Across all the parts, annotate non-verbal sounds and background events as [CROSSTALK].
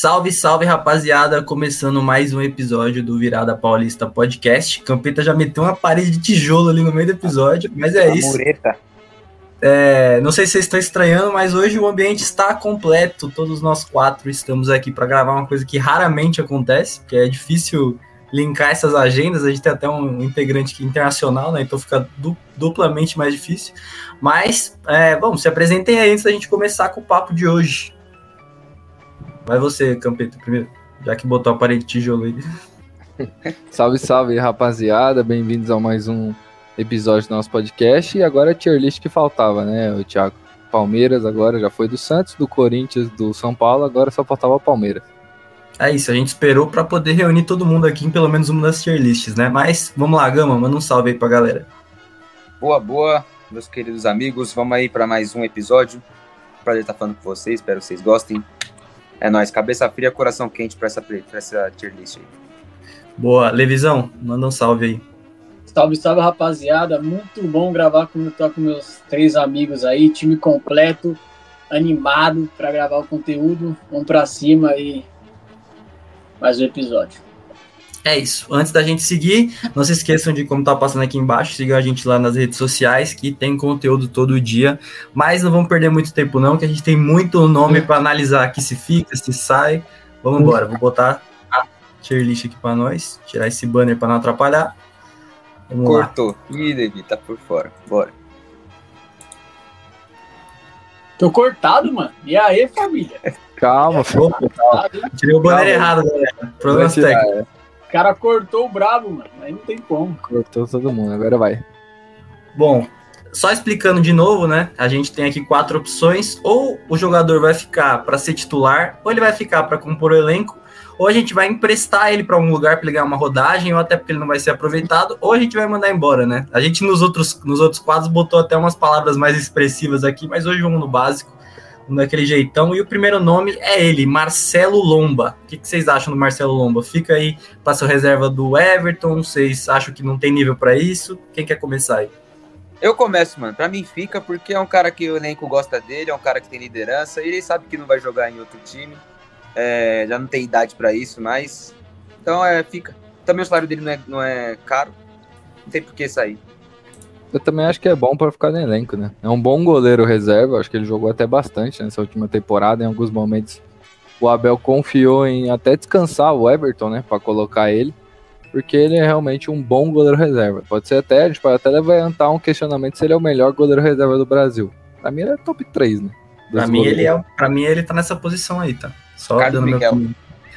salve, salve, rapaziada! Começando mais um episódio do Virada Paulista Podcast. Campeta já meteu uma parede de tijolo ali no meio do episódio, mas é isso. Mureta. É, não sei se vocês estão estranhando, mas hoje o ambiente está completo. Todos nós quatro estamos aqui para gravar uma coisa que raramente acontece, porque é difícil linkar essas agendas. A gente tem até um integrante aqui internacional, né? Então fica du duplamente mais difícil. Mas, é, vamos, se apresentem aí antes da gente começar com o papo de hoje. Vai você, Campeta, primeiro, já que botou a parede de tijolo aí. [LAUGHS] salve, salve, rapaziada. Bem-vindos a mais um episódio do nosso podcast. E agora a tier list que faltava, né, o Thiago? Palmeiras agora já foi do Santos, do Corinthians, do São Paulo, agora só faltava o Palmeiras. É isso, a gente esperou para poder reunir todo mundo aqui em pelo menos uma das tier lists, né? Mas vamos lá, Gama, manda um salve aí pra galera. Boa, boa, meus queridos amigos. Vamos aí para mais um episódio. Prazer estar falando com vocês, espero que vocês gostem. É nóis, cabeça fria, coração quente para essa, pra essa tier list aí. Boa, Levisão, manda um salve aí. Salve, salve, rapaziada. Muito bom gravar com, com meus três amigos aí, time completo, animado para gravar o conteúdo. Vamos para cima e mais um episódio. É isso. Antes da gente seguir, não se esqueçam de, como tá passando aqui embaixo, sigam a gente lá nas redes sociais, que tem conteúdo todo dia. Mas não vamos perder muito tempo, não, que a gente tem muito nome para analisar aqui se fica, se sai. Vamos embora. Vou botar a tier list aqui para nós, tirar esse banner para não atrapalhar. Vamos Cortou. Lá. Ih, David, tá por fora. Bora. Tô cortado, mano. E aí, família? Calma, filho. Tirei o banner errado, galera. Problemas técnicos. O cara cortou o brabo, mano. Aí não tem como. Cortou todo mundo, agora vai. Bom, só explicando de novo, né? A gente tem aqui quatro opções. Ou o jogador vai ficar para ser titular, ou ele vai ficar para compor o elenco, ou a gente vai emprestar ele para um lugar para ele ganhar uma rodagem, ou até porque ele não vai ser aproveitado, ou a gente vai mandar embora, né? A gente nos outros, nos outros quadros botou até umas palavras mais expressivas aqui, mas hoje vamos no básico daquele jeitão. E o primeiro nome é ele, Marcelo Lomba. O que, que vocês acham do Marcelo Lomba? Fica aí para sua reserva do Everton. Vocês acham que não tem nível para isso? Quem quer começar aí? Eu começo, mano. Pra mim fica, porque é um cara que o elenco gosta dele, é um cara que tem liderança, e ele sabe que não vai jogar em outro time. É, já não tem idade para isso, mas. Então é, fica. Também o salário dele não é, não é caro. Não tem por que sair. Eu também acho que é bom para ficar no elenco, né? É um bom goleiro reserva, acho que ele jogou até bastante nessa última temporada, em alguns momentos. O Abel confiou em até descansar o Everton, né, para colocar ele, porque ele é realmente um bom goleiro reserva. Pode ser até, a gente pode até levantar um questionamento se ele é o melhor goleiro reserva do Brasil. Pra mim ele é top 3, né? Pra mim, ele é, pra mim ele tá nessa posição aí, tá? Só Carlos dando Miguel. meu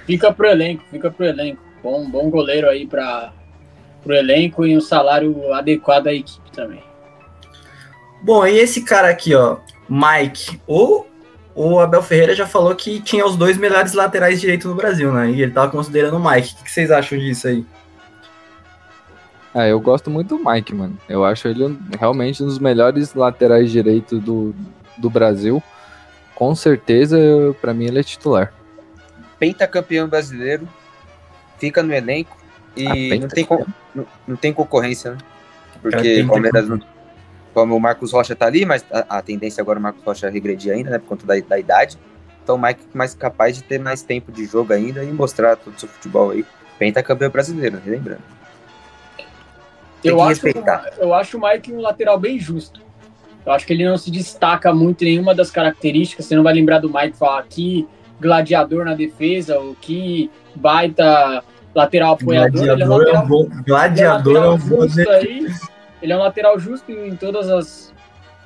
Fica pro elenco, fica pro elenco. Bom, bom goleiro aí para pro elenco e um salário adequado à equipe também. Bom, e esse cara aqui, ó, Mike, o, o Abel Ferreira já falou que tinha os dois melhores laterais direitos no Brasil, né? E ele tava considerando o Mike. O que, vocês acham disso aí? Ah, eu gosto muito do Mike, mano. Eu acho ele realmente um dos melhores laterais direitos do, do Brasil. Com certeza, para mim, ele é titular. Pentacampeão brasileiro, fica no elenco e não tem, não, não tem concorrência, né? Porque o Palmeiras não. Como o Marcos Rocha tá ali, mas a, a tendência agora é o Marcos Rocha regredir ainda, né? Por conta da, da idade. Então o Mike mais capaz de ter mais tempo de jogo ainda e mostrar todo o seu futebol aí. Pentacampeão brasileiro, lembrando. eu acho, eu acho o Mike um lateral bem justo. Eu acho que ele não se destaca muito em nenhuma das características. Você não vai lembrar do Mike falar que gladiador na defesa, ou que baita lateral apoiador. Gladiador ele é, um lateral, é um bom. Gladiador é um bom. Aí, ele é um lateral justo em todas as,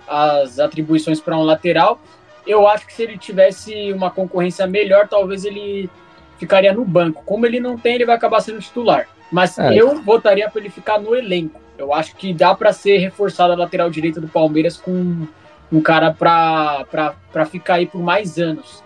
as atribuições para um lateral. Eu acho que se ele tivesse uma concorrência melhor, talvez ele ficaria no banco. Como ele não tem, ele vai acabar sendo titular. Mas é. eu votaria para ele ficar no elenco. Eu acho que dá para ser reforçada a lateral direita do Palmeiras com um cara para ficar aí por mais anos.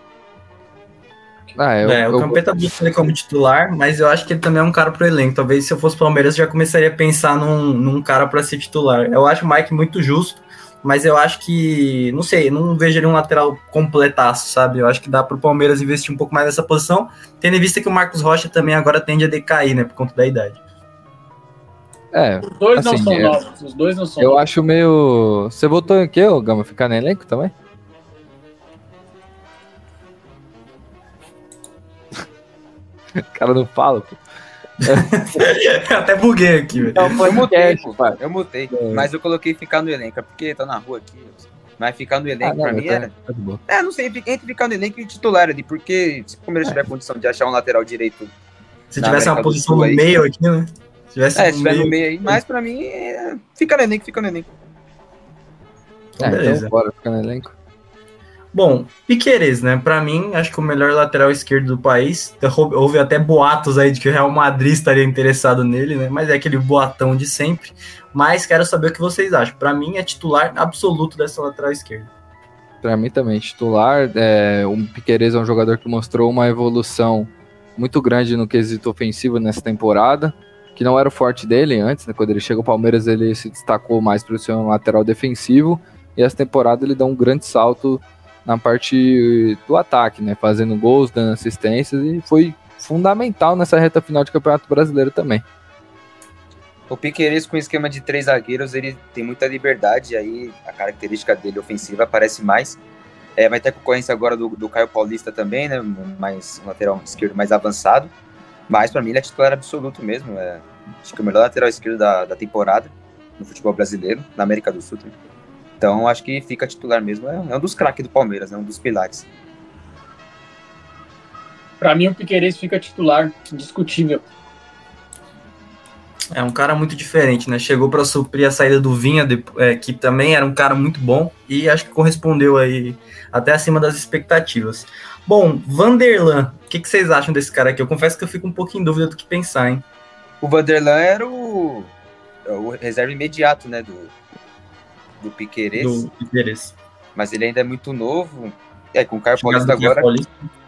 Ah, eu, é, o Campeta busca ele como titular, mas eu acho que ele também é um cara pro elenco. Talvez se eu fosse Palmeiras já começaria a pensar num, num cara para ser titular. Eu acho o Mike muito justo, mas eu acho que, não sei, não vejo ele um lateral completaço, sabe? Eu acho que dá pro Palmeiras investir um pouco mais nessa posição, tendo em vista que o Marcos Rocha também agora tende a decair, né, por conta da idade. É, os dois assim, não são eu, novos, os dois não são Eu novos. acho meio. Você votou em quê, Gama? Ficar no elenco também? O cara não fala, pô. [LAUGHS] Até buguei aqui, velho. Não, eu mutei, pô. Eu mutei. É. Mas eu coloquei ficar no elenco, é porque tá na rua aqui. Mas ficar no elenco ah, não, pra mim tá, era. Tá é, não sei, entre ficar no elenco e titular ali, porque se o Palmeiras tiver condição de achar um lateral direito. Se tivesse uma posição no meio aqui, né? Se tivesse é, se tiver no meio aí, mas pra mim, é... fica no elenco, fica no elenco. Então, é, beleza. Então, bora ficar no elenco. Bom, Piqueires, né? Para mim, acho que o melhor lateral esquerdo do país. Houve até boatos aí de que o Real Madrid estaria interessado nele, né? Mas é aquele boatão de sempre. Mas quero saber o que vocês acham. Para mim, é titular absoluto dessa lateral esquerda. Para mim também, titular. É, o Piqueires é um jogador que mostrou uma evolução muito grande no quesito ofensivo nessa temporada, que não era o forte dele antes, né? Quando ele chega ao Palmeiras, ele se destacou mais para o seu lateral defensivo. E essa temporada ele dá um grande salto na parte do ataque, né? Fazendo gols, dando assistências e foi fundamental nessa reta final de Campeonato Brasileiro também. O Piqueires com esquema de três zagueiros, ele tem muita liberdade, aí a característica dele ofensiva aparece mais. É, vai ter concorrência agora do, do Caio Paulista também, né? Mais um lateral esquerdo mais avançado. Mas para mim ele é titular absoluto mesmo. É, acho que é o melhor lateral esquerdo da, da temporada no futebol brasileiro, na América do Sul também. Então acho que fica titular mesmo. É, é um dos craques do Palmeiras, é um dos pilares. Para mim o Piqueires fica titular, indiscutível. É um cara muito diferente, né? Chegou para suprir a saída do Vinha, é, que também era um cara muito bom e acho que correspondeu aí até acima das expectativas. Bom, Vanderlan, o que, que, vocês acham desse cara aqui? Eu confesso que eu fico um pouco em dúvida do que pensar, hein? O Vanderlan era o, o reserva imediato, né, do, do Piqueires. Do Piqueires. Mas ele ainda é muito novo. É, com o Caio Paulista agora,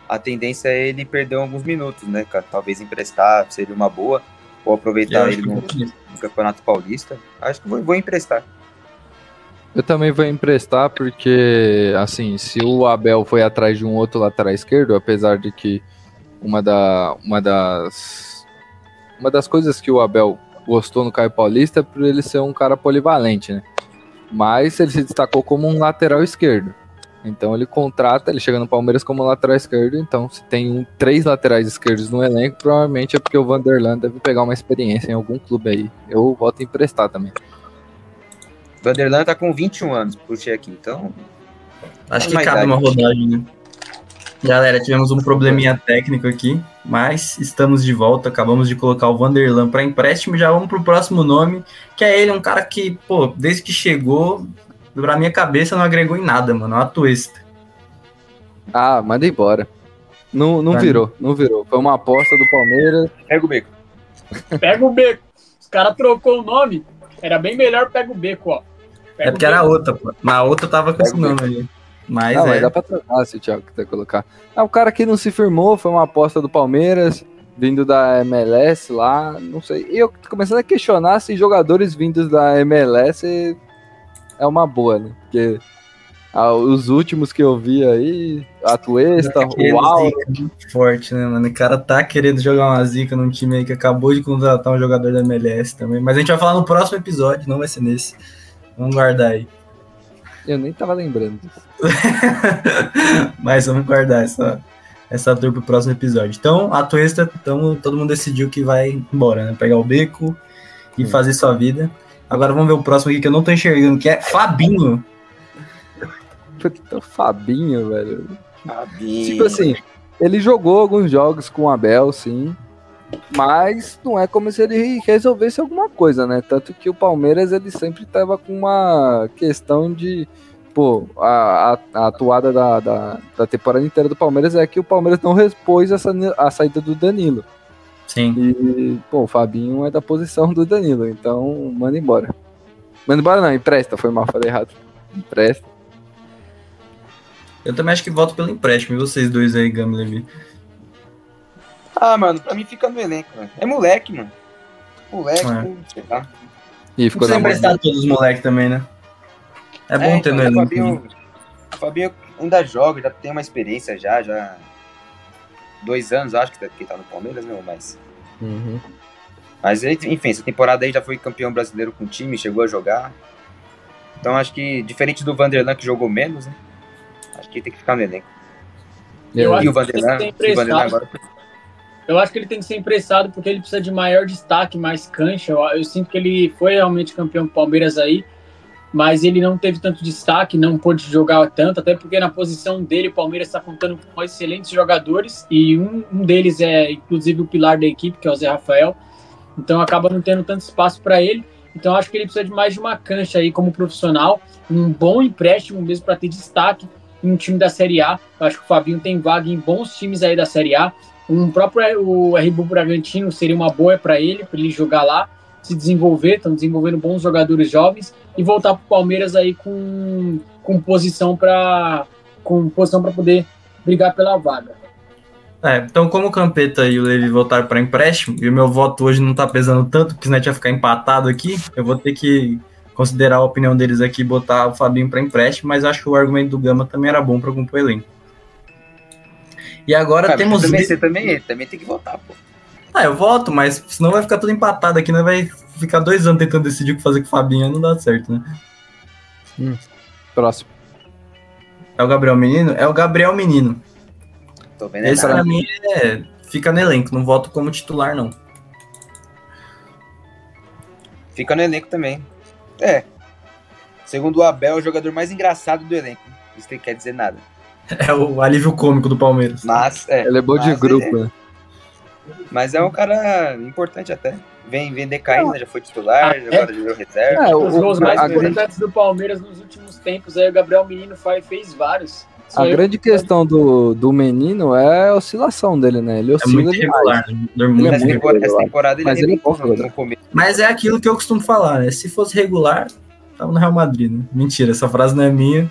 a tendência é ele perder alguns minutos, né? Talvez emprestar seria uma boa. Ou aproveitar ele no, no, Campeonato Paulista. Acho que vou, vou emprestar. Eu também vou emprestar porque, assim, se o Abel foi atrás de um outro lateral esquerdo, apesar de que uma, da, uma das uma das coisas que o Abel gostou no Caio Paulista é por ele ser um cara polivalente, né? Mas ele se destacou como um lateral esquerdo. Então ele contrata, ele chega no Palmeiras como lateral esquerdo, então se tem um, três laterais esquerdos no elenco, provavelmente é porque o Vanderland deve pegar uma experiência em algum clube aí. Eu voto em emprestar também. Vanderland tá com 21 anos, puxei aqui, então. Acho que cabe uma rodagem, né? Galera, tivemos um probleminha técnico aqui, mas estamos de volta. Acabamos de colocar o Vanderlan para empréstimo. Já vamos pro próximo nome, que é ele, um cara que, pô, desde que chegou, pra minha cabeça não agregou em nada, mano. É uma tuesta. Ah, manda embora. Não, não virou, mim. não virou. Foi uma aposta do Palmeiras. Pega o beco. Pega o beco. Os caras trocou o nome. Era bem melhor pega o beco, ó. Pega é porque era outra, pô. Mas a outra tava com pega esse nome ali. Mas, não, é. mas dá pra trocar se o Thiago quiser colocar. É um cara que não se firmou, foi uma aposta do Palmeiras, vindo da MLS lá, não sei. E eu tô começando a questionar se jogadores vindos da MLS é uma boa, né? Porque ah, os últimos que eu vi aí, a Tuesta, tá o Al. Forte, né, mano? O cara tá querendo jogar uma zica num time aí que acabou de contratar um jogador da MLS também. Mas a gente vai falar no próximo episódio, não vai ser nesse. Vamos guardar aí. Eu nem tava lembrando disso. [LAUGHS] Mas vamos guardar essa, essa tour pro próximo episódio. Então, a Tuesta, então, todo mundo decidiu que vai embora, né? Pegar o beco e fazer sua vida. Agora vamos ver o próximo aqui que eu não tô enxergando, que é Fabinho. Puta, Fabinho, velho. Fabinho. Tipo assim, ele jogou alguns jogos com o Abel, sim. Mas não é como se ele resolvesse alguma coisa, né? Tanto que o Palmeiras ele sempre tava com uma questão de. Pô, a, a, a atuada da, da, da, temporada inteira do Palmeiras é que o Palmeiras não repôs essa, a saída do Danilo. Sim. E, pô, o Fabinho é da posição do Danilo, então manda embora. Manda embora não, empresta, foi mal, falei errado. Empresta. Eu também acho que voto pelo empréstimo, e vocês dois aí, Levi? Ah, mano, pra mim fica no elenco, mano. É moleque, mano. Moleque, é. sei lá. E ficou na emprestar todos os moleques também, né? É bom é, ter então, no elenco. O Fabinho, né? o Fabinho ainda joga, já tem uma experiência já, já. Dois anos, acho que tá, que tá no Palmeiras, meu, mas. Uhum. Mas, enfim, essa temporada aí já foi campeão brasileiro com o time, chegou a jogar. Então acho que, diferente do Vanderlan, que jogou menos, né? Acho que tem que ficar no elenco. Eu e o Vanderlan, o Vanderlan agora Eu acho que ele tem que ser emprestado porque ele precisa de maior destaque, mais cancha. Eu, eu sinto que ele foi realmente campeão do Palmeiras aí, mas ele não teve tanto destaque, não pôde jogar tanto, até porque na posição dele o Palmeiras está contando com excelentes jogadores e um, um deles é inclusive o pilar da equipe, que é o Zé Rafael. Então acaba não tendo tanto espaço para ele. Então acho que ele precisa de mais de uma cancha aí como profissional, um bom empréstimo mesmo para ter destaque em um time da Série A. Eu acho que o Fabinho tem vaga em bons times aí da Série A. Um próprio o RB Bragantino seria uma boa para ele, para ele jogar lá, se desenvolver, estão desenvolvendo bons jogadores jovens e voltar para o Palmeiras aí com, com posição para com posição para poder brigar pela vaga. É, então como o Campeta e o Levi voltaram para empréstimo, e o meu voto hoje não tá pesando tanto, porque senão ia ficar empatado aqui, eu vou ter que considerar a opinião deles aqui e botar o Fabinho para empréstimo, mas acho que o argumento do Gama também era bom para compor o elenco. E agora Cara, temos. Você também, você também, também tem que votar, pô. Ah, eu voto, mas senão vai ficar tudo empatado aqui, né? Vai ficar dois anos tentando decidir o que fazer com o Fabinho, não dá certo, né? Hum. Próximo. É o Gabriel Menino? É o Gabriel Menino. Tô vendo Esse pra mim é. Fica no elenco, não voto como titular, não. Fica no elenco também. É. Segundo o Abel, é o jogador mais engraçado do elenco. Isso não quer dizer nada. É o alívio cômico do Palmeiras. Mas, é. Ele é bom de grupo, é- né? Mas é um cara importante até. Vem, vem decaindo, né? já foi titular, Ah, é? agora virou reserva. É, Os gols mais a grande- importantes do Palmeiras nos últimos tempos aí o Gabriel Menino fa- fez vários. Só A eu- grande questão do, do menino é a oscilação dele, né? Ele É oscila muito né? Ele muito é Essa muito irregular. temporada, essa regular. temporada ele Mas ele é arrebentou bom no, jogador. no começo. Mas é aquilo que eu costumo falar, né? Se fosse regular, tava no Real Madrid, né? Mentira, essa frase não é minha.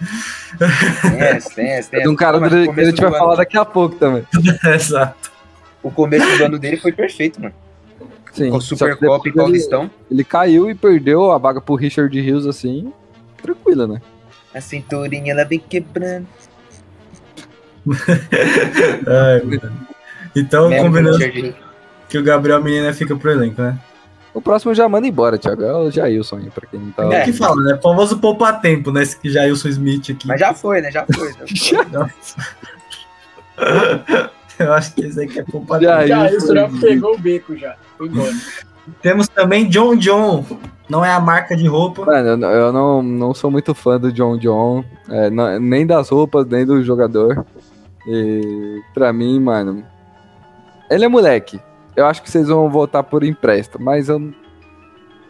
Tem essa, tem essa, tem É um cara que a gente vai falar daqui a pouco também. [LAUGHS] Exato. O começo do ano dele foi perfeito, mano. Sim. Com Supercopa e Paulistão. Ele caiu e perdeu a vaga pro Richard Rios assim, tranquila, né? A cinturinha ela vem quebrando. [LAUGHS] Ai. Então, Mesmo combinando que o Gabriel Menino fica pro elenco, né? O próximo já manda embora, Thiago. É o Jailson aí, pra quem não tá. É que fala, né? Famoso poupar tempo, né? Esse que Jailson Smith aqui. Mas já foi, né? Já foi. Já foi. [LAUGHS] Eu acho que esse aí que é poupar Já tempo. Já, isso isso já foi- pegou o beco já. Foi embora. Temos também John John. Não é a marca de roupa. Mano, eu, eu não, não sou muito fã do John John, é, não- nem das roupas, nem do jogador. E pra mim, mano, ele é moleque. Eu acho que vocês vão votar por empréstimo, mas eu,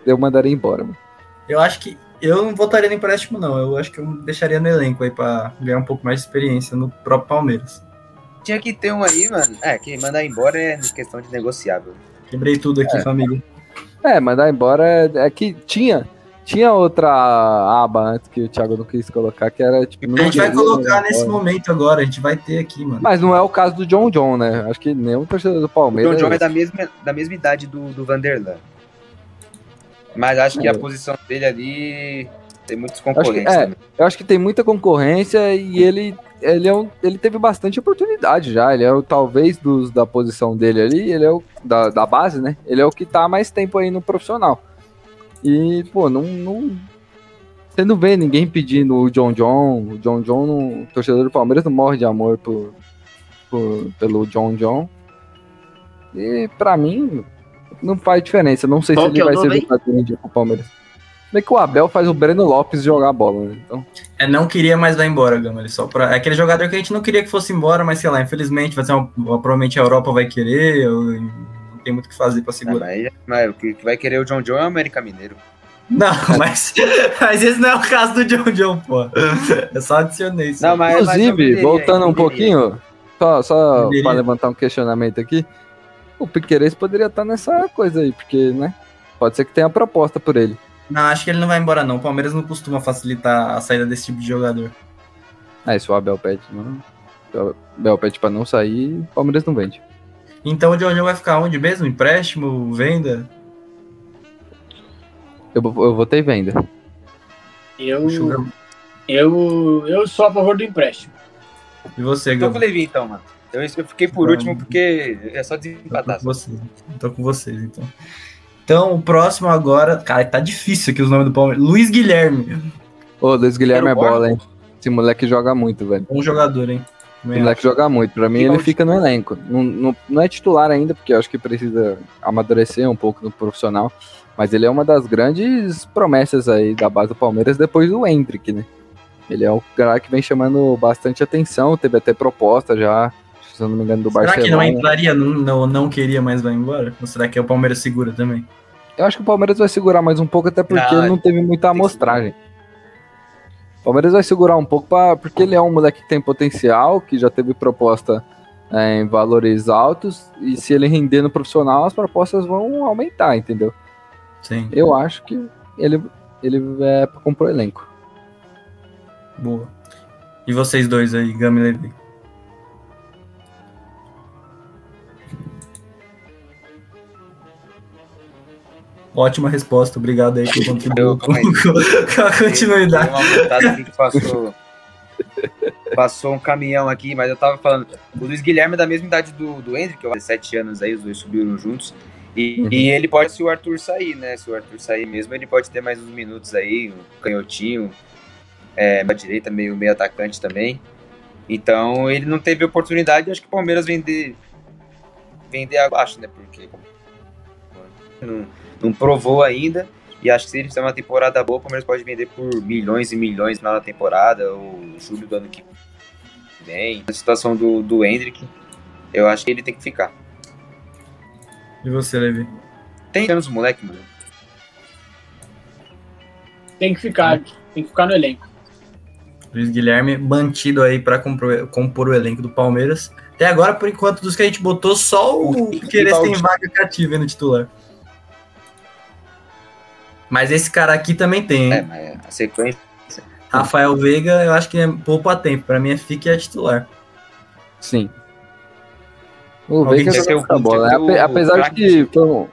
eu mandaria embora. Mano. Eu acho que eu não votaria no empréstimo, não. Eu acho que eu deixaria no elenco aí pra ganhar um pouco mais de experiência no próprio Palmeiras. Tinha que ter um aí, mano. É, que mandar embora é questão de negociável. Quebrei tudo aqui, família. É, mandar embora é, é que tinha. Tinha outra aba antes que o Thiago não quis colocar, que era tipo. não A gente vai colocar nesse embora. momento agora, a gente vai ter aqui, mano. Mas não é o caso do John John, né? Acho que nenhum torcedor do O Palmeiras. John John é da mesma, da mesma idade do, do Vanderlan. Mas acho que É. a posição dele ali tem muitos que- concorrentes é. também. Eu acho que tem muita concorrência e ele, ele, é um- ele teve bastante oportunidade já. Ele é o, talvez dos, da posição dele ali, ele é o da, da base, né? Ele é o que tá há mais tempo aí no profissional. E, pô, não. não você não vê ninguém pedindo o John John. O John John, o torcedor do Palmeiras não morre de amor por, por- pelo John John. E pra mim, não faz diferença. Não sei Qual se ele é vai ser jogador um dia pro Palmeiras. Bem que o Abel faz o Breno Lopes jogar bola, né? Então. É, não queria mais vai embora, Gama. Ele só pra... É aquele jogador que a gente não queria que fosse embora, mas sei lá, infelizmente vai ser uma... provavelmente a Europa vai querer, eu... tem muito o que fazer pra Ah, segurar. mas, mas o que vai querer o John John é o América Mineiro. Não, [LAUGHS] mas... mas esse não é o caso do John John, pô. Eu só adicionei isso. Não, mas- mas Inclusive, venderia, voltando um pouquinho, só, só para levantar um questionamento aqui, o Piqueires poderia estar nessa coisa aí, porque, né? Pode ser que tenha proposta por ele. Não, acho que ele não vai embora, não. O Palmeiras não costuma facilitar a saída desse tipo de jogador. Aí, se o Abel pede, não. Se o Abel pede pra não sair, o Palmeiras não vende. Então o John vai ficar onde mesmo? Empréstimo? Venda? Eu, eu votei venda. Eu, eu, eu sou a favor do empréstimo. E você, Tô com o? Levi então, mano. Eu, eu fiquei por último porque é só Tô desempatar. com vocês. Tô com vocês, então. Então, o próximo agora. Cara, tá difícil aqui os nomes do Palmeiras. Luiz Guilherme. Ô, Luiz Guilherme é bola, hein? Esse moleque joga muito, velho. Bom jogador, hein? O moleque joga muito. Pra mim, ele fica no elenco. Não, não, não, é titular ainda, porque eu acho que precisa amadurecer um pouco no profissional. Mas ele é uma das grandes promessas aí da base do Palmeiras depois do Hendrick, né? Ele é um cara que vem chamando bastante atenção. Teve até proposta já, se eu não me engano, do será Barcelona. Será que não entraria, não, não, não queria mais vai embora? Ou será que o Palmeiras segura também? Eu acho que o Palmeiras vai segurar mais um pouco, até porque não, não teve muita amostragem. O Palmeiras vai segurar um pouco pra, porque ele é um moleque que tem potencial, que já teve proposta é, em valores altos, e se ele render no profissional, as propostas vão aumentar, entendeu? Sim. Eu acho que ele, ele é pra comprar o elenco. Boa. E vocês dois aí, Gami e Levi? Ótima resposta, obrigado aí por contribuir com, com a continuidade. Passou, passou um caminhão aqui, mas eu tava falando. O Luiz Guilherme é da mesma idade do, do Hendrick, que eu sete anos aí, os dois subiram juntos. E, uhum. e, ele pode, se o Arthur sair, né? Se o Arthur sair mesmo, ele pode ter mais uns minutos aí, um canhotinho, é, direita, meio, meio atacante também. Então ele não teve oportunidade, acho que o Palmeiras vender, vender abaixo, né? Porque não, não provou ainda. E acho que se ele fizer uma temporada boa, o Palmeiras pode vender por milhões e milhões na temporada, ou julho do ano que vem. Na situação do, do Hendrick, eu acho que ele tem que ficar. E você, Levi? Tem anos moleque, mano. Tem que ficar, tem que ficar no elenco. Luiz Guilherme mantido aí para compor, compor, o elenco do Palmeiras. Até agora, por enquanto, dos que a gente botou, só o Queres tem vaga cativa no titular. Mas esse cara aqui também tem. É, mas a sequência. Rafael Veiga, eu acho que é pouco a tempo. Para mim é fique é titular. Sim. O Veiga é o bola. Né? Apesar de que foi,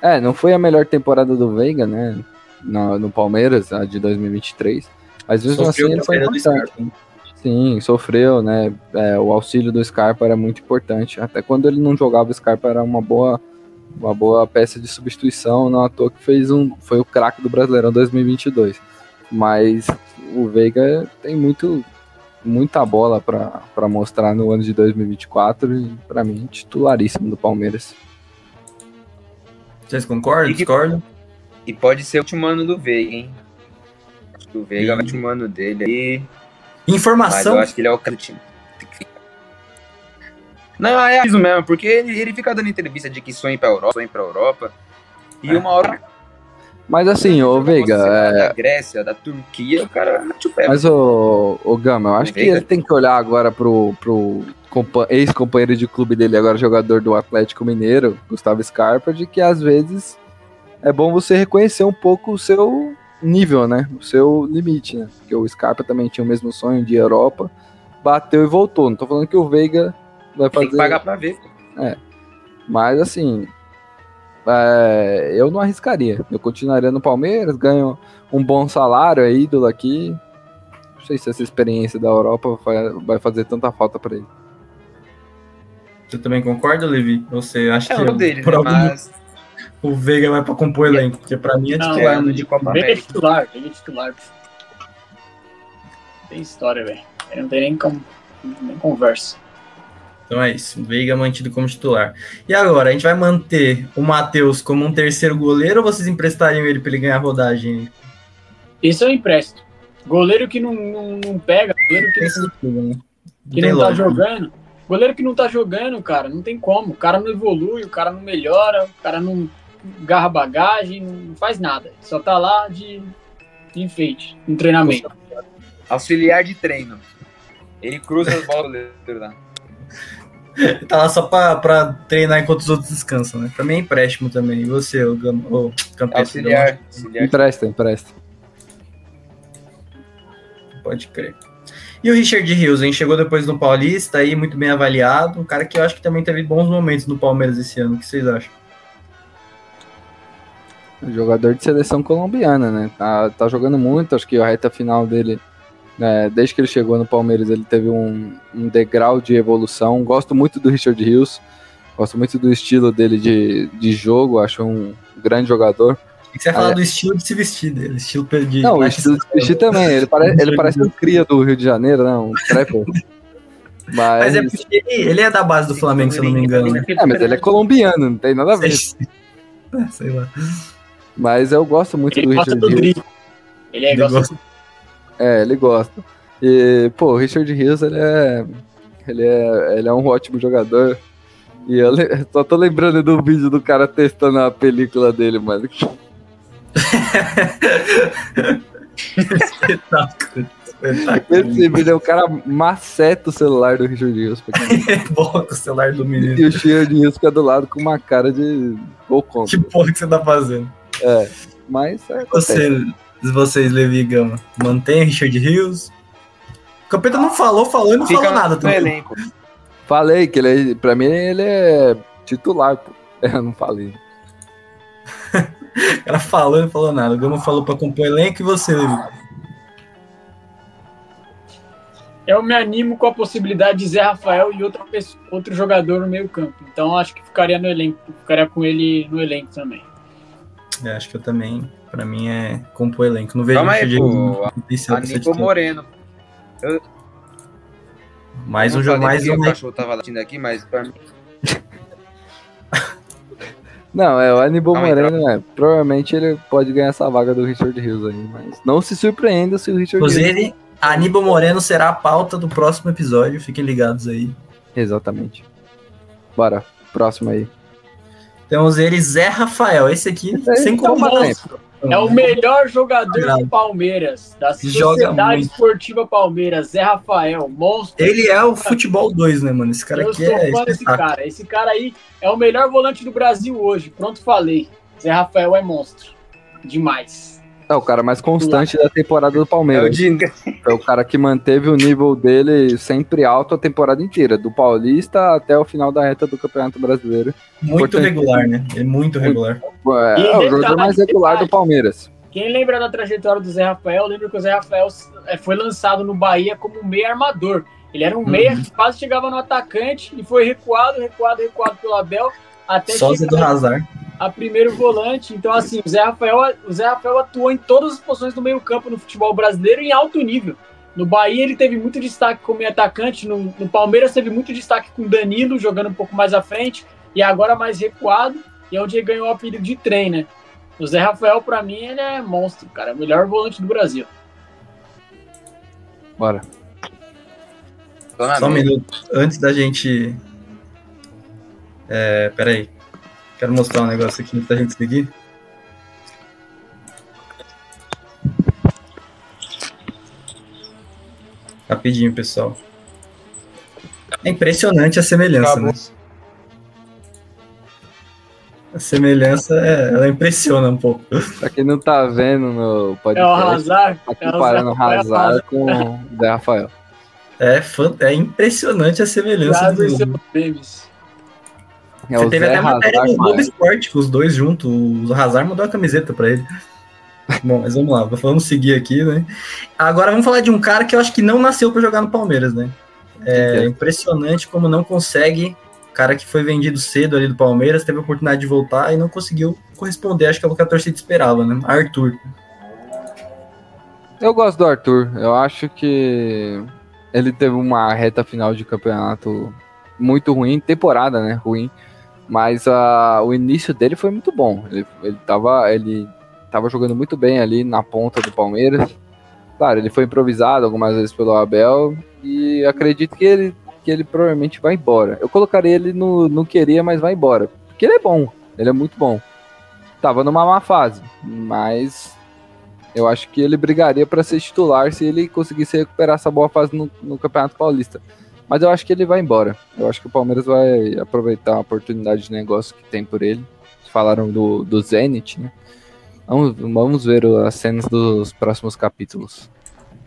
é, não foi a melhor temporada do Veiga, né? No, no Palmeiras, a de 2023. Mas mesmo sofreu assim ele foi importante. Sim, sofreu, né? É, o auxílio do Scarpa era muito importante. Até quando ele não jogava, o Scarpa era uma boa uma boa peça de substituição, não à toa que fez um, foi o craque do Brasileirão 2022. Mas o Veiga tem muito muita bola para mostrar no ano de 2024 e para mim titularíssimo do Palmeiras. Vocês concordam? Discordam? E pode ser o último ano do Veiga, hein? Acho que o Veiga é o último ano dele aí. Informação. Mas eu acho que ele é o cara do time. Não, é isso mesmo, porque ele, ele fica dando entrevista de que sonha pra Europa, sonha pra Europa. E é. uma hora. Mas assim, ô Veiga. É... Da Grécia, da Turquia, o cara Mas ô, ô Gama, eu acho o que ele tem que olhar agora pro, pro ex-companheiro de clube dele, agora jogador do Atlético Mineiro, Gustavo Scarpa, de que às vezes é bom você reconhecer um pouco o seu nível, né? O seu limite, né? Porque o Scarpa também tinha o mesmo sonho de Europa, bateu e voltou. Não tô falando que o Veiga vai fazer. Tem que pagar pra ver. É. Mas assim, é, eu não arriscaria. Eu continuaria no Palmeiras, ganho um bom salário, é ídolo aqui. Não sei se essa experiência da Europa vai fazer tanta falta para ele. Você também concorda, Levi? Você acha é que dele, por algum mas... o Veiga vai para compor elenco? Porque para mim é titular no de Copa Veiga é titular, Veiga é titular. Tem história, velho. Não tem nem, como, nem conversa. Então é isso, Veiga mantido como titular. E agora, a gente vai manter o Matheus como um terceiro goleiro ou vocês emprestariam ele para ele ganhar rodagem? Isso eu empresto. Goleiro que não, não, não pega, goleiro que, não, né? que não, tá jogando. Goleiro que não tá jogando, cara, não tem como. O cara não evolui, o cara não melhora, o cara não garra bagagem, não faz nada. Só tá lá de, de enfeite, em treinamento. Auxiliar de treino. Ele cruza as bolas lá. Tá lá só pra, pra treinar enquanto os outros descansam, né? Pra mim é empréstimo também. E você, o, o campeão? Auxiliar. auxiliar. Empresta, empresta. Pode crer. E o Richard Rios, hein? Chegou depois no Paulista aí, muito bem avaliado. Um cara que eu acho que também teve bons momentos no Palmeiras esse ano. O que vocês acham? Jogador de seleção colombiana, né? Tá, tá jogando muito, acho que a reta final dele é, desde que ele chegou no Palmeiras, ele teve um, um, degrau de evolução. Gosto muito do Richard Rios, gosto muito do estilo dele de, de jogo, acho um grande jogador. E você fala é. do estilo de se vestir dele, estilo de. Não, o estilo de se vestir também. Ele, pare, ele parece um cria do Rio de Janeiro, né? Um trapper. Mas, [LAUGHS] mas é porque ele é da base do Flamengo, se eu não me engano. Né? É, mas ele é colombiano, não tem nada a ver. [LAUGHS] É, sei lá. Mas eu gosto muito ele do Richard do Rios. Ele, é, ele gosta. É, ele gosta. E, pô, o Richard Rios, ele é. Ele é, ele é um ótimo jogador. E eu [LAUGHS] só tô lembrando do vídeo do cara testando a película dele, mano. [LAUGHS] Espetáculo. Esse vídeo é o cara maceta o celular do Richard Rios. [LAUGHS] Boca o celular do menino. E o Richard Rios fica do lado com uma cara de gol contra. Que porra que você tá fazendo? É, mas... É, você, vocês, Levi e Gama, mantém Richard Rios? O Capeta não falou, falou e não Fica falou nada. No elenco. Falei que ele é, pra mim ele é titular, pô. [LAUGHS] Eu não falei. o cara falou e não falou nada. O Gama falou pra compor elenco e você, Levi? eu me animo com a possibilidade de Zé Rafael e outra pessoa, outro jogador no meio campo. Então acho que ficaria no elenco, ficaria com ele no elenco também. É, acho que eu também, para mim é compor elenco. Não vejo Calma aí, pô, Aníbal Moreno. Eu... Mais um jogo, mais um. O cachorro tava latindo aqui, mas pra mim. [LAUGHS] Não, é o Aníbal Moreno, né? Provavelmente ele pode ganhar essa vaga do Richard Hills aí, mas não se surpreenda se o Richard Inclusive, Hills... Aníbal Moreno será a pauta do próximo episódio, fiquem ligados aí. Exatamente. Bora, próximo aí. Temos ele, Zé Rafael. Esse aqui, Esse sem comparação. É o melhor jogador do Palmeiras, da Sociedade Esportiva Palmeiras, Zé Rafael, monstro. Ele é o futebol 2, né, mano? Esse cara Eu aqui sou é. Fã desse cara. Esse cara aí é o melhor volante do Brasil hoje. Pronto, falei. Zé Rafael é monstro. Demais. É o cara mais constante da temporada do Palmeiras. É o, é o cara que manteve o nível dele sempre alto a temporada inteira, do Paulista até o final da reta do Campeonato Brasileiro. Muito Importante. regular, né? É muito regular. É, é o jogador mais regular do Palmeiras. Quem lembra da trajetória do Zé Rafael, lembra que o Zé Rafael é, foi lançado no Bahia como meio armador. Ele era um uhum. meia que quase chegava no atacante e foi recuado, recuado, recuado pelo Abel até Sósia do Hazard a primeiro volante. Então, assim, o Zé Rafael, o Zé Rafael atuou em todas as posições do meio-campo no futebol brasileiro em alto nível. No Bahia ele teve muito destaque como atacante, no, no Palmeiras teve muito destaque com Danilo jogando um pouco mais à frente e agora mais recuado, e é onde ele ganhou o apelido de trem, né? O Zé Rafael, para mim, ele é monstro, cara. O melhor volante do Brasil. Bora. Só um minuto. Antes da gente. É, peraí. Quero mostrar um negócio aqui pra gente seguir. Rapidinho, pessoal. É impressionante a semelhança, né? A semelhança, é, ela impressiona um pouco. Pra quem não tá vendo no podcast, é o Hazard, tá comparando o Hazard com o Zé Rafael. É, é impressionante a semelhança. Dos memes. É Você teve Zé até matéria no Globo Esporte, com os dois juntos. O Hazard mandou a camiseta pra ele. [LAUGHS] Bom, mas vamos lá, vamos seguir aqui, né? Agora vamos falar de um cara que eu acho que não nasceu para jogar no Palmeiras, né? É impressionante como não consegue. Cara que foi vendido cedo ali do Palmeiras, teve a oportunidade de voltar e não conseguiu corresponder, acho que é o que a torcida esperava, né? Arthur. Eu gosto do Arthur. Eu acho que ele teve uma reta final de campeonato muito ruim, temporada, né? Ruim. Mas uh, o início dele foi muito bom. Ele, ele, tava, ele tava jogando muito bem ali na ponta do Palmeiras. Claro, ele foi improvisado algumas vezes pelo Abel e acredito que ele, que ele provavelmente vai embora. Eu colocaria ele no, no queria, mas vai embora. Porque ele é bom, ele é muito bom. Tava numa má fase, mas eu acho que ele brigaria para ser titular se ele conseguisse recuperar essa boa fase no, no Campeonato Paulista. Mas eu acho que ele vai embora. Eu acho que o Palmeiras vai aproveitar a oportunidade de negócio que tem por ele. Falaram do, do Zenit, né? Vamos, vamos ver as cenas dos próximos capítulos.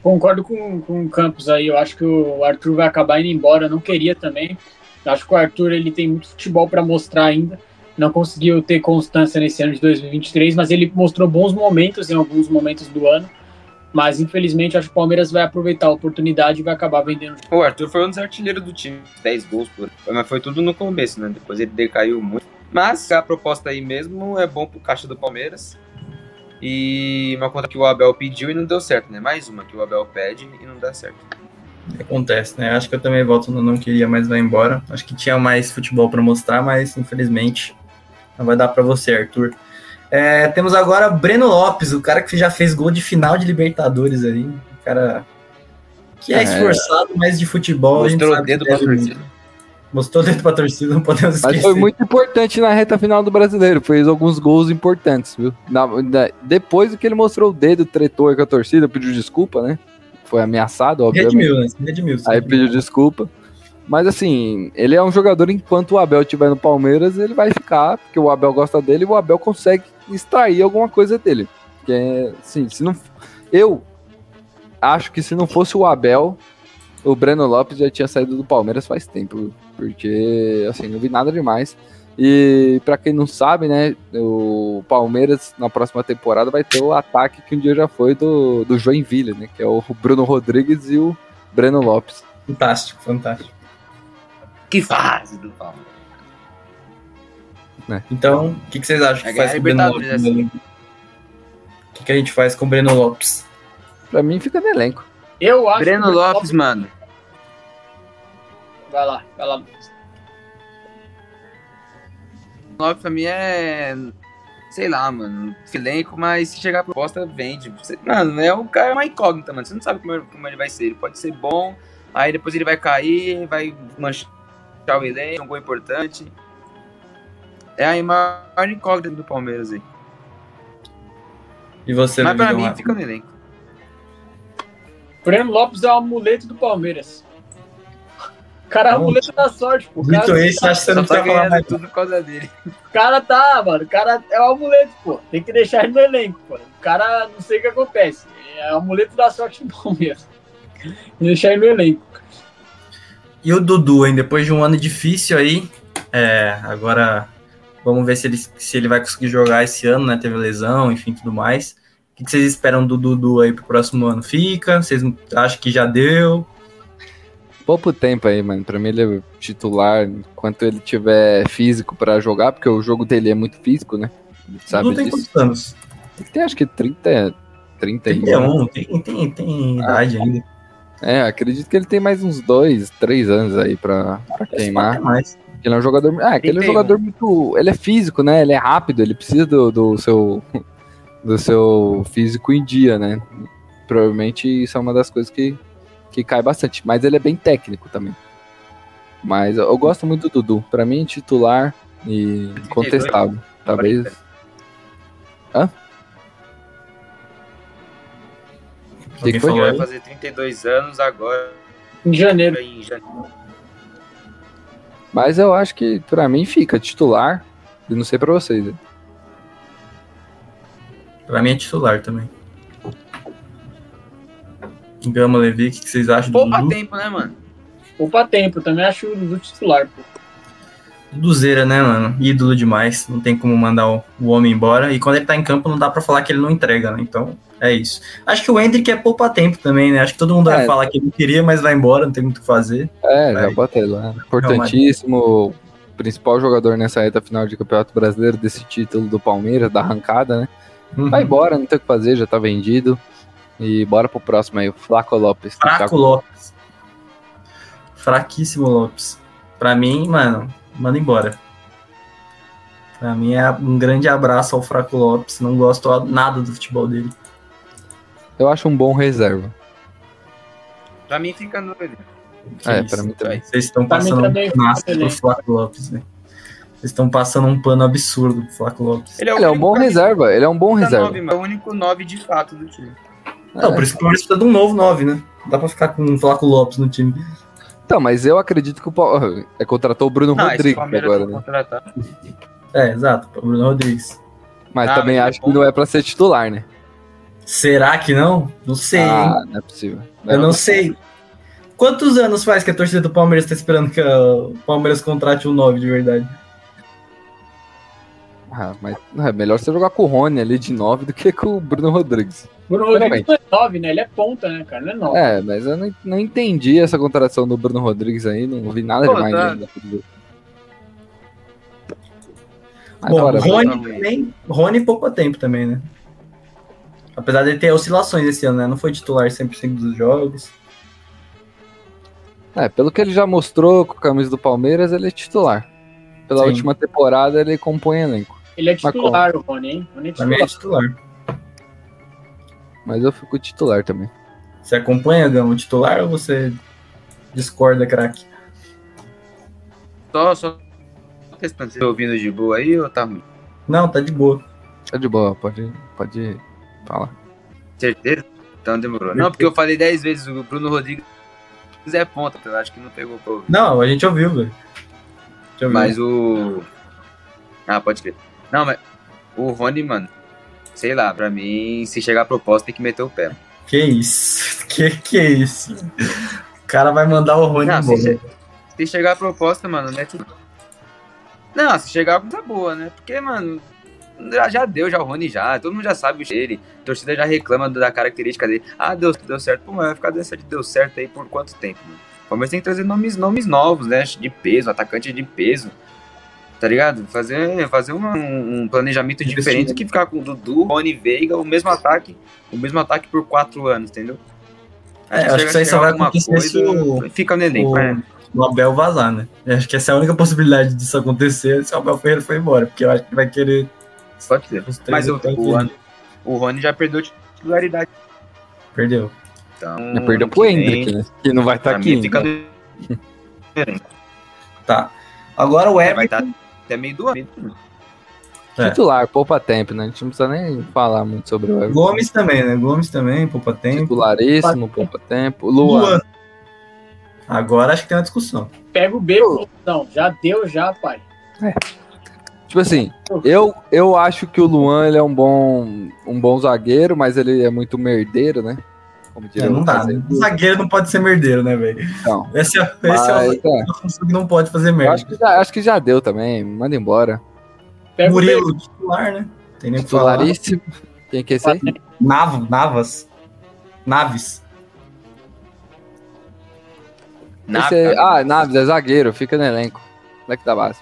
Concordo com, com o Campos aí. Eu acho que o Arthur vai acabar indo embora. Eu não queria também. Eu acho que o Arthur ele tem muito futebol para mostrar ainda. Não conseguiu ter constância nesse ano de 2023, mas ele mostrou bons momentos em alguns momentos do ano. Mas infelizmente acho que o Palmeiras vai aproveitar a oportunidade e vai acabar vendendo. O Arthur foi um dos artilheiros do time, 10 gols por. Mas foi tudo no começo, né? Depois ele decaiu muito. Mas a proposta aí mesmo é bom pro caixa do Palmeiras. E uma conta que o Abel pediu e não deu certo, né? Mais uma que o Abel pede e não dá certo. Acontece, né? Acho que eu também volto no não queria, mas vai embora. Acho que tinha mais futebol para mostrar, mas infelizmente não vai dar para você, Arthur. É, temos agora Breno Lopes, o cara que já fez gol de final de Libertadores ali. O cara que é, é esforçado, mas de futebol. Mostrou o dedo pra torcida. Mostrou o dedo pra torcida, não podemos esquecer. Mas foi muito importante na reta final do brasileiro. Fez alguns gols importantes, viu? Na, na, depois que ele mostrou o dedo, tretou com a torcida, pediu desculpa, né? Foi ameaçado, obviamente. Redimiu, né? Redimiu. Aí pediu desculpa. Mas assim, ele é um jogador, enquanto o Abel estiver no Palmeiras, ele vai ficar, porque o Abel gosta dele e o Abel consegue extrair alguma coisa dele. Que é, assim, se não. Eu acho que se não fosse o Abel, o Breno Lopes já tinha saído do Palmeiras faz tempo, porque assim, não vi nada demais. E para quem não sabe, né, o Palmeiras na próxima temporada vai ter o ataque que um dia já foi do, do Joinville, né, que é o Bruno Rodrigues e o Breno Lopes. Fantástico, fantástico. Que fase do Palmeiras. É. Então, o que, que, vocês acham que é faz com o Breno Lopes? Assim. O que, que a gente faz com o Breno Lopes? Pra mim fica no elenco. Eu acho Breno Lopes, Lopes, mano. Vai lá, vai lá. Lopes pra mim é. Sei lá, mano. Elenco, mas se chegar a proposta, vende. Mano, é um cara é uma incógnita, mano. Você não sabe como ele, como ele vai ser. Ele pode ser bom, aí depois ele vai cair, vai manchar o elenco, um gol importante. É a maior incógnita do Palmeiras aí. E você, Mas pra mim, fica no elenco. Breno Lopes é o amuleto do Palmeiras. O cara é o amuleto da sorte, pô. Dito isso, acho que você não tá falar mais tudo por causa dele. O cara tá, mano. O cara é o amuleto, pô. Tem que deixar ele no elenco, pô. O cara, não sei o que acontece. É o amuleto da sorte do Palmeiras. deixar ele no elenco. E o Dudu, hein? Depois de um ano difícil aí, é, agora vamos ver se ele, se ele vai conseguir jogar esse ano, né? Teve lesão, enfim, tudo mais que, que vocês esperam do Dudu aí pro próximo ano? Fica? Vocês acham que já deu? Pouco tempo aí, mano. Pra mim ele é titular enquanto ele tiver físico para jogar, porque o jogo dele é muito físico, né? sabe Dudu tem quantos anos? Ele tem acho que 30, 31. 31, tem, tem, tem ah, idade ainda. É, acredito que ele tem mais uns dois, três anos aí pra, pra queimar. Mais. Ele é um jogador. Ah, ele é um jogador muito. Ele é físico, né? Ele é rápido, ele precisa do, do seu [LAUGHS] do seu físico em dia, né? Provavelmente isso é uma das coisas que, que cai bastante. Mas ele é bem técnico também. Mas eu, eu gosto muito do Dudu. Pra mim, titular e incontestável. Talvez. Hã? O que, que foi? Vai fazer 32 anos agora. Em janeiro. Em janeiro. Mas eu acho que pra mim fica titular. E não sei pra vocês. Né? Pra mim é titular também. Gama Levi, o que vocês acham Poupa do Dudu? tempo, né, mano? Poupa tempo, também acho o Dudu titular, pô. Duduzeira, né, mano? Ídolo demais. Não tem como mandar o, o, homem embora. E quando ele tá em campo, não dá pra falar que ele não entrega, né? Então, é isso. Acho que o Hendrick é poupa tempo também, né? Acho que todo mundo é. vai falar que não queria, mas vai embora, não tem muito o que fazer. É, vai. já botei lá. Importantíssimo. Principal jogador nessa reta final de Campeonato Brasileiro desse título do Palmeiras, da arrancada, né? Uhum. Vai embora, não tem o que fazer, já tá vendido. E bora pro próximo aí, o Flaco Lopes. Fraco Lopes. Fraquíssimo Lopes. Pra mim, mano, manda embora. Pra mim é um grande abraço ao Fraco Lopes. Não gosto nada do futebol dele. Eu acho um bom reserva. Pra mim fica no. É, pra mim também. Vocês estão passando um massa pro Flaco Lopes, né? Eles estão passando um pano absurdo pro Flaco Lopes. Ele é, ele é um bom reserva, ele é um bom reserva. 9, é o único 9 de fato do time. Não, é. por isso que o Palmeiras precisa de um novo 9, né? Não dá pra ficar com o Flaco Lopes no time. Então, mas eu acredito que o Palmeiras [LAUGHS] é, contratou o Bruno não, Rodrigues agora, né? Contratar. É, exato, o Bruno Rodrigues. Mas ah, também mas é acho é que não é pra ser titular, né? Será que não? Não sei, ah, hein? Não é possível. Não eu não sei. Quantos anos faz que a torcida do Palmeiras tá esperando que o Palmeiras contrate um 9 de verdade? Ah, mas é melhor você jogar com o Rony ali de 9 do que com o Bruno Rodrigues. Bruno Rodrigues não é 9, né? Ele é ponta, né, cara? Não é 9. É, mas eu não, não entendi essa comparação do Bruno Rodrigues aí, não vi nada Pô, demais tá. ainda. Bom, Rony também. Rony pouco tempo também, né? Apesar de ter oscilações esse ano, né? Não foi titular 100% dos jogos. É, pelo que ele já mostrou com a camisa do Palmeiras, ele é titular. Pela Sim. última temporada, ele compõe elenco. Ele é titular, o Rony, hein? Rony é titular. é titular. Mas eu fico titular também. Você acompanha, Gama, o titular ou você discorda, craque? Só, só testando. Você tá ouvindo de boa aí ou tá ruim? Não, tá de boa. Tá de boa, pode, pode falar. Certeza? Então demorou. Não, porque eu falei 10 vezes o Bruno Rodrigues é ponta, eu acho que não pegou pra Não, a gente ouviu, velho. Mas o. Ah, pode crer. Não, mas o Rony, mano, sei lá, pra mim, se chegar a proposta, tem que meter o pé. Que isso? [LAUGHS] Que que é isso? O cara vai mandar o Rony não. Se, se chegar a proposta, mano, mete. Não, se chegar coisa boa, né? Porque, mano, já, já deu, já o Rony já, todo mundo já sabe o dele, a torcida já reclama da característica dele. Ah, deu, deu certo, pô, vai ficar dando certo, deu certo aí por quanto tempo, mano? O Palmeiras tem que trazer nomes, nomes novos, né? De peso, atacante de peso. Tá ligado? Fazer, fazer uma, um, planejamento diferente do que ficar com o Dudu, Rony Veiga, o mesmo ataque, o mesmo ataque por quatro anos, entendeu? É, acho que isso aí só vai acontecer se o, fica no elenco, o, né? o Abel vazar, né? Eu acho que essa é a única possibilidade disso acontecer se o Abel Ferreira for embora, porque eu acho que vai querer. Pode ser. Mas o, o, o Rony já perdeu titularidade. Perdeu. Então, já perdeu pro Hendrick, né? Que não vai estar tá aqui. Fica tá. Agora o Everton. Até meio do ano. É. Titular, poupa tempo, né? A gente não precisa nem falar muito sobre o Everton. Gomes também, né? Gomes também, poupa tempo. Titularíssimo, poupa tempo. Luan. Luan. Agora acho que tem uma discussão. Pega o B, não, já deu já, pai. É. Tipo assim, eu, eu acho que o Luan ele é um bom, um bom zagueiro, mas ele é muito merdeiro, né? Como diria é, não dá. Né? Zagueiro não pode ser merdeiro, né, velho? Não. Esse é, esse é o é. que não pode fazer merda. Acho que, já, acho que já deu também. Manda embora. Pega Murilo, titular, né? Tem nem Titularíssimo. Quem que é esse aí? Navo, Navas. Naves. Esse é, ah, Naves é zagueiro, fica no elenco. Moleque da base.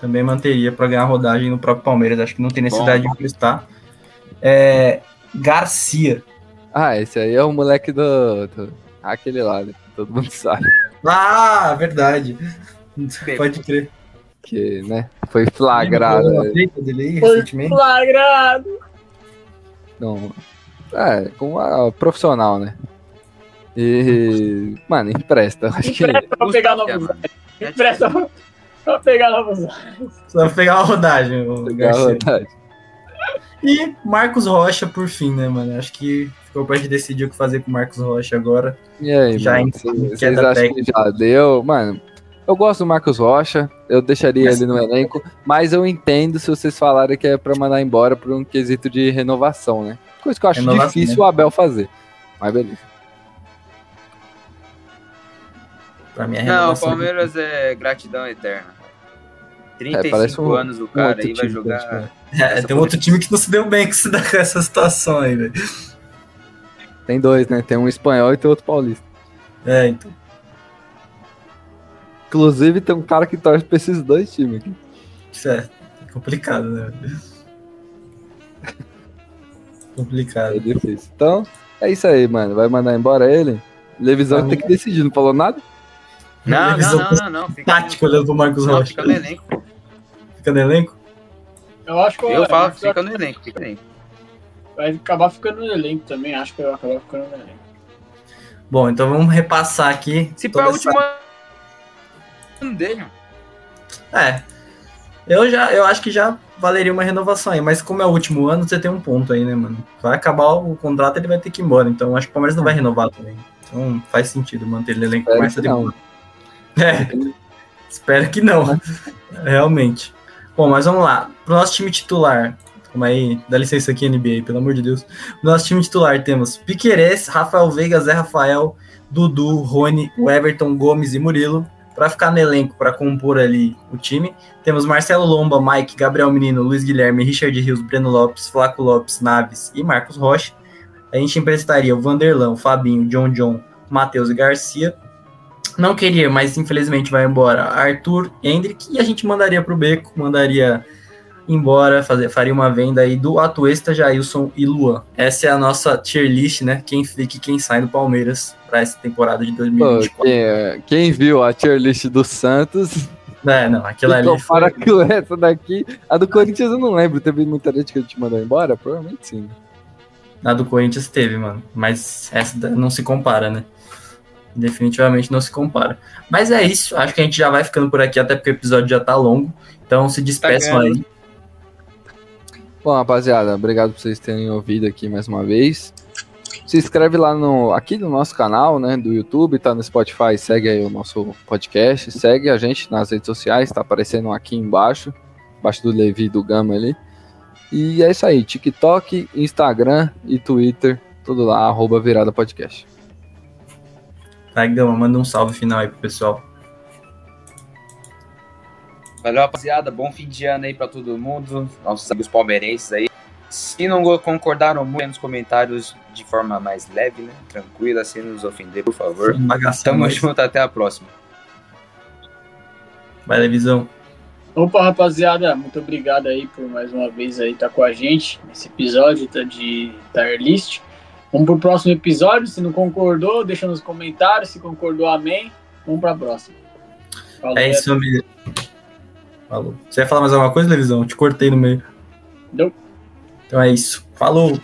Também manteria para ganhar rodagem no próprio Palmeiras. Acho que não tem necessidade Bom. de emprestar. É, Garcia. Ah, esse aí é o moleque do. do aquele lá, né? Todo mundo sabe. Ah, verdade. Pode crer. Que, né? Foi flagrado. Dele Foi flagrado. Não. É, com a profissional, né? E. Mano, empresta. Acho empresta que... pra pegar novos Empresta pra pegar novos Só pra pegar uma rodagem. Pegar a rodagem. E Marcos Rocha, por fim, né, mano? Acho que ficou pra gente decidir o que fazer com o Marcos Rocha agora. E aí, já mano, vocês, vocês acham que já deu? Mano, eu gosto do Marcos Rocha, eu deixaria mas, ele no elenco, mas eu entendo se vocês falarem que é pra mandar embora por um quesito de renovação, né? Coisa que eu acho renovação, difícil né? o Abel fazer. Mas beleza. Pra mim é Não, o Palmeiras é gratidão eterna. 35 é, um, anos o cara um aí vai jogar. É, tem um outro time que não se deu bem [LAUGHS] com essa situação aí, velho. Tem dois, né? Tem um espanhol e tem outro paulista. É, então. Inclusive tem um cara que torce pra esses dois times aqui. Isso é complicado, né? [LAUGHS] complicado. É difícil. Então, é isso aí, mano. Vai mandar embora ele? Levisão tem que decidir, não falou nada? Não, não, não, não, não. Fica tático olhando pro Marcos Rocha. Fica no elenco. Fica no elenco? Eu acho que eu, eu falo, fica no elenco, fica no elenco. Vai acabar ficando no elenco também, acho que vai acabar ficando no elenco. Bom, então vamos repassar aqui. Se for a última ano dele. É. Eu já, eu acho que já valeria uma renovação aí, mas como é o último ano, você tem um ponto aí, né, mano? Vai acabar o contrato, ele vai ter que ir embora, então acho que o Palmeiras não vai renovar também. Então faz sentido manter ele elenco mais tempo. É, espero que não, realmente. Bom, mas vamos lá. Pro nosso time titular, calma aí, dá licença aqui, NBA, pelo amor de Deus. No nosso time titular temos Piquerez, Rafael Veiga, Zé Rafael, Dudu, Rony, Everton, Gomes e Murilo. Para ficar no elenco, para compor ali o time, temos Marcelo Lomba, Mike, Gabriel Menino, Luiz Guilherme, Richard Rios, Breno Lopes, Flaco Lopes, Naves e Marcos Rocha. A gente emprestaria o Vanderlan, o Fabinho, John John, Matheus e Garcia. Não queria, mas infelizmente vai embora Arthur, Hendrick e a gente mandaria para o Beco, mandaria embora, fazer, faria uma venda aí do Atuesta, Jailson e Luan. Essa é a nossa tier list, né? Quem fica e quem sai do Palmeiras para essa temporada de 2024. Pô, quem, é, quem, viu a tier list do Santos. É, não, aquela ali. Compara foi... com essa daqui. A do Corinthians eu não lembro. Teve muita gente que a gente mandou embora? Provavelmente sim. A do Corinthians teve, mano. Mas essa não se compara, né? Definitivamente não se compara. Mas é isso. Acho que a gente já vai ficando por aqui, até porque o episódio já tá longo. Então se despeçam tá aí. Bom, rapaziada, obrigado por vocês terem ouvido aqui mais uma vez. Se inscreve lá no aqui no nosso canal, né, do YouTube, tá no Spotify, segue aí o nosso podcast, segue a gente nas redes sociais, tá aparecendo aqui embaixo, embaixo do Levi do Gama ali. E é isso aí, TikTok, Instagram e Twitter, tudo lá, arroba virada podcast. Vai, Gama, manda um salve final aí pro pessoal. Valeu, rapaziada. Bom fim de ano aí pra todo mundo. Nossos amigos palmeirenses aí. Se não concordaram muito nos comentários de forma mais leve, né? Tranquila, sem nos ofender, por favor. Tamo mas... junto, até a próxima. Vai, Visão. Opa, rapaziada, muito obrigado aí por mais uma vez aí estar tá com a gente nesse episódio tá de Tire List. Vamos pro próximo episódio. Se não concordou, deixa nos comentários. Se concordou, amém. Vamos pra próxima. Falou, é isso, amigo. Falou. Você ia falar mais alguma coisa, Levisão? Eu te cortei no meio. Não. Então é isso. Falou!